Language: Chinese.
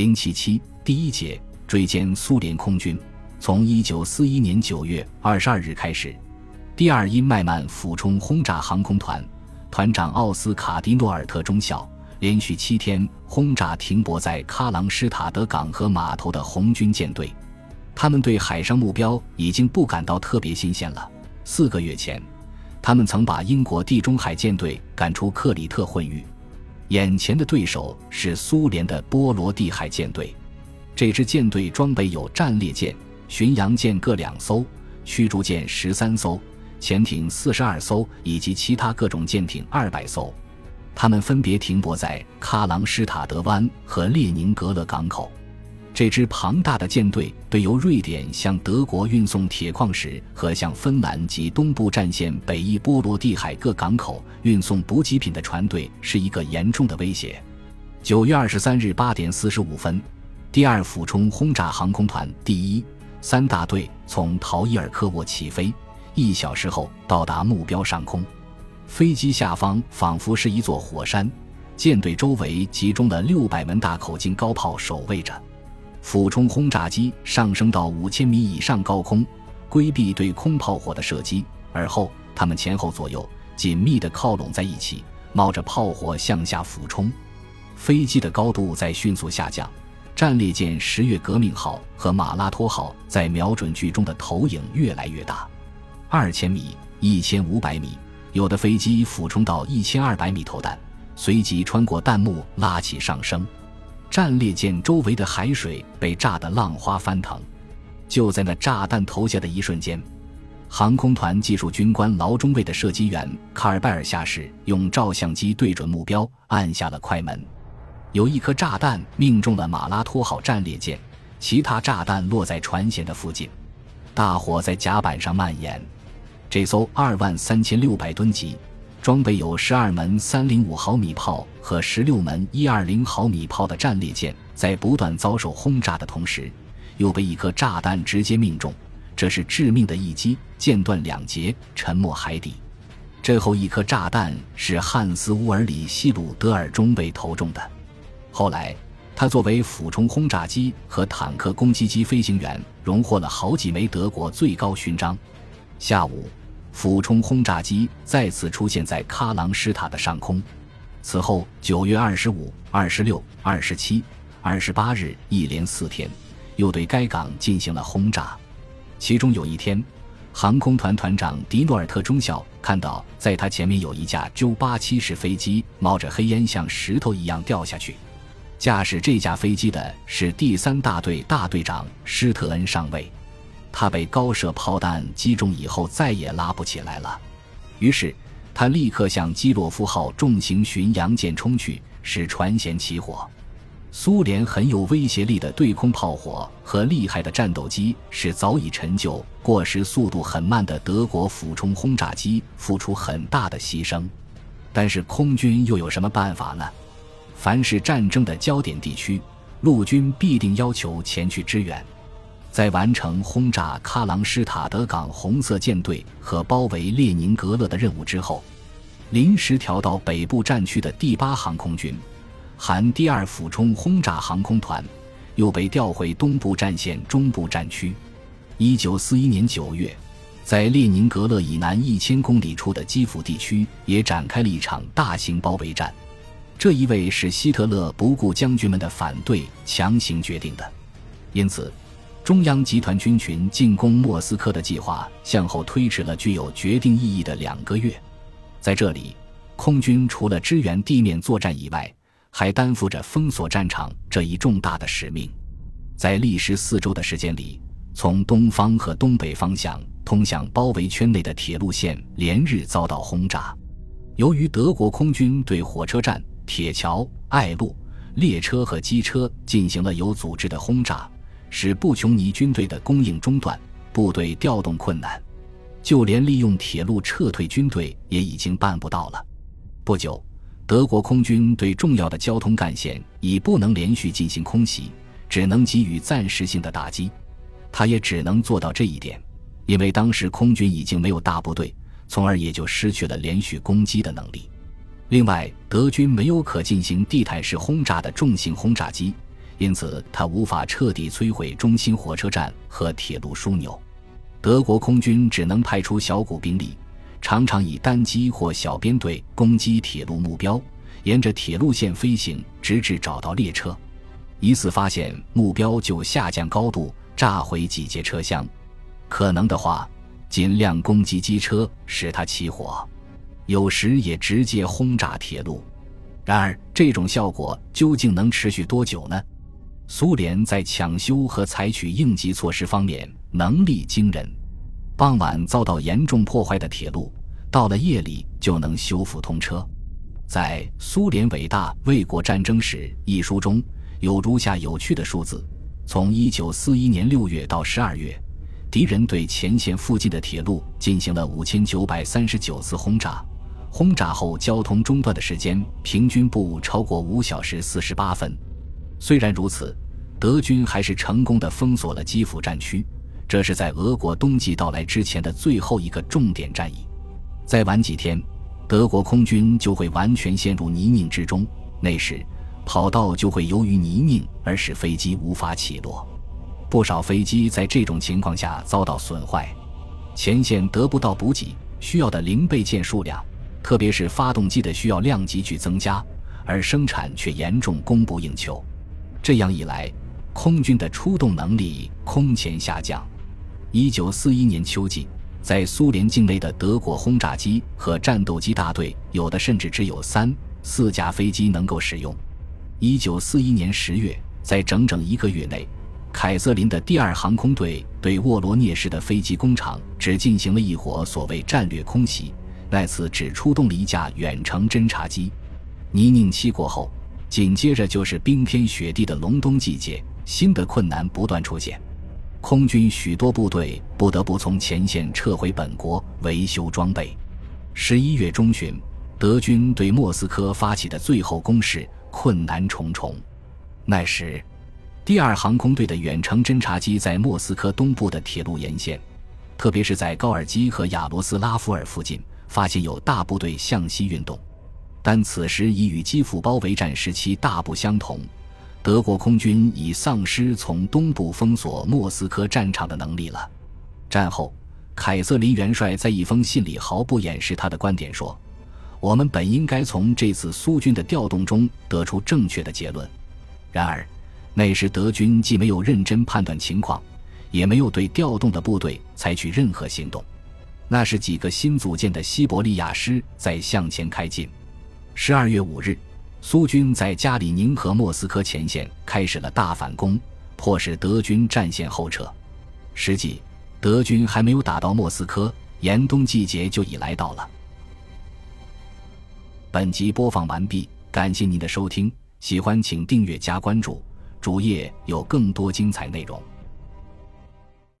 零七七第一节追歼苏联空军。从一九四一年九月二十二日开始，第二因麦曼俯冲轰炸航空团团长奥斯卡迪诺尔特中校连续七天轰炸停泊在喀朗施塔德港和码头的红军舰队。他们对海上目标已经不感到特别新鲜了。四个月前，他们曾把英国地中海舰队赶出克里特混域。眼前的对手是苏联的波罗的海舰队。这支舰队装备有战列舰。巡洋舰各两艘，驱逐舰十三艘，潜艇四十二艘，以及其他各种舰艇二百艘。他们分别停泊在喀琅施塔德湾和列宁格勒港口。这支庞大的舰队对由瑞典向德国运送铁矿石和向芬兰及东部战线北翼波罗的海各港口运送补给品的船队是一个严重的威胁。九月二十三日八点四十五分，第二俯冲轰炸航空团第一。三大队从陶伊尔科沃起飞，一小时后到达目标上空。飞机下方仿佛是一座火山，舰队周围集中了六百门大口径高炮守卫着。俯冲轰炸机上升到五千米以上高空，规避对空炮火的射击。而后，他们前后左右紧密地靠拢在一起，冒着炮火向下俯冲。飞机的高度在迅速下降。战列舰“十月革命号”和“马拉托号”在瞄准具中的投影越来越大，二千米、一千五百米，有的飞机俯冲到一千二百米投弹，随即穿过弹幕拉起上升。战列舰周围的海水被炸得浪花翻腾。就在那炸弹投下的一瞬间，航空团技术军官劳中尉的射击员卡尔拜尔下士用照相机对准目标，按下了快门。有一颗炸弹命中了马拉托号战列舰，其他炸弹落在船舷的附近，大火在甲板上蔓延。这艘二万三千六百吨级、装备有十二门三零五毫米炮和十六门一二零毫米炮的战列舰，在不断遭受轰炸的同时，又被一颗炸弹直接命中，这是致命的一击，舰断两截，沉没海底。最后一颗炸弹是汉斯·乌尔里希鲁德尔中尉投中的。后来，他作为俯冲轰炸机和坦克攻击机飞行员，荣获了好几枚德国最高勋章。下午，俯冲轰炸机再次出现在喀琅施塔的上空。此后，九月二十五、二十六、二十七、二十八日一连四天，又对该港进行了轰炸。其中有一天，航空团团长迪诺尔特中校看到，在他前面有一架 j 八七式飞机冒着黑烟，像石头一样掉下去。驾驶这架飞机的是第三大队大队长施特恩上尉，他被高射炮弹击中以后再也拉不起来了，于是他立刻向基洛夫号重型巡洋舰冲去，使船舷起火。苏联很有威胁力的对空炮火和厉害的战斗机，使早已陈旧、过时、速度很慢的德国俯冲轰炸机付出很大的牺牲。但是空军又有什么办法呢？凡是战争的焦点地区，陆军必定要求前去支援。在完成轰炸喀朗施塔德港红色舰队和包围列宁格勒的任务之后，临时调到北部战区的第八航空军，含第二俯冲轰炸航空团，又被调回东部战线中部战区。一九四一年九月，在列宁格勒以南一千公里处的基辅地区，也展开了一场大型包围战。这一位是希特勒不顾将军们的反对强行决定的，因此，中央集团军群进攻莫斯科的计划向后推迟了具有决定意义的两个月。在这里，空军除了支援地面作战以外，还担负着封锁战场这一重大的使命。在历时四周的时间里，从东方和东北方向通向包围圈内的铁路线连日遭到轰炸。由于德国空军对火车站。铁桥、爱路、列车和机车进行了有组织的轰炸，使布琼尼军队的供应中断，部队调动困难，就连利用铁路撤退军队也已经办不到了。不久，德国空军对重要的交通干线已不能连续进行空袭，只能给予暂时性的打击。他也只能做到这一点，因为当时空军已经没有大部队，从而也就失去了连续攻击的能力。另外，德军没有可进行地毯式轰炸的重型轰炸机，因此他无法彻底摧毁中心火车站和铁路枢纽。德国空军只能派出小股兵力，常常以单机或小编队攻击铁路目标，沿着铁路线飞行，直至找到列车。一次发现目标就下降高度，炸毁几节车厢。可能的话，尽量攻击机车，使它起火。有时也直接轰炸铁路。然而，这种效果究竟能持续多久呢？苏联在抢修和采取应急措施方面能力惊人。傍晚遭到严重破坏的铁路，到了夜里就能修复通车。在《苏联伟大卫国战争史》一书中有如下有趣的数字：从1941年6月到12月，敌人对前线附近的铁路进行了5939次轰炸。轰炸后交通中断的时间平均不超过五小时四十八分。虽然如此，德军还是成功的封锁了基辅战区。这是在俄国冬季到来之前的最后一个重点战役。再晚几天，德国空军就会完全陷入泥泞之中。那时，跑道就会由于泥泞而使飞机无法起落。不少飞机在这种情况下遭到损坏，前线得不到补给，需要的零备件数量。特别是发动机的需要量急剧增加，而生产却严重供不应求。这样一来，空军的出动能力空前下降。一九四一年秋季，在苏联境内的德国轰炸机和战斗机大队，有的甚至只有三四架飞机能够使用。一九四一年十月，在整整一个月内，凯瑟琳的第二航空队对沃罗涅市的飞机工厂只进行了一伙所谓战略空袭。那次只出动了一架远程侦察机。泥泞期过后，紧接着就是冰天雪地的隆冬季节，新的困难不断出现。空军许多部队不得不从前线撤回本国维修装备。十一月中旬，德军对莫斯科发起的最后攻势困难重重。那时，第二航空队的远程侦察机在莫斯科东部的铁路沿线，特别是在高尔基和亚罗斯拉夫尔附近。发现有大部队向西运动，但此时已与基辅包围战时期大不相同。德国空军已丧失从东部封锁莫斯科战场的能力了。战后，凯瑟琳元帅在一封信里毫不掩饰他的观点说：“我们本应该从这次苏军的调动中得出正确的结论。然而，那时德军既没有认真判断情况，也没有对调动的部队采取任何行动。”那是几个新组建的西伯利亚师在向前开进。十二月五日，苏军在加里宁和莫斯科前线开始了大反攻，迫使德军战线后撤。实际，德军还没有打到莫斯科，严冬季节就已来到了。本集播放完毕，感谢您的收听，喜欢请订阅加关注，主页有更多精彩内容。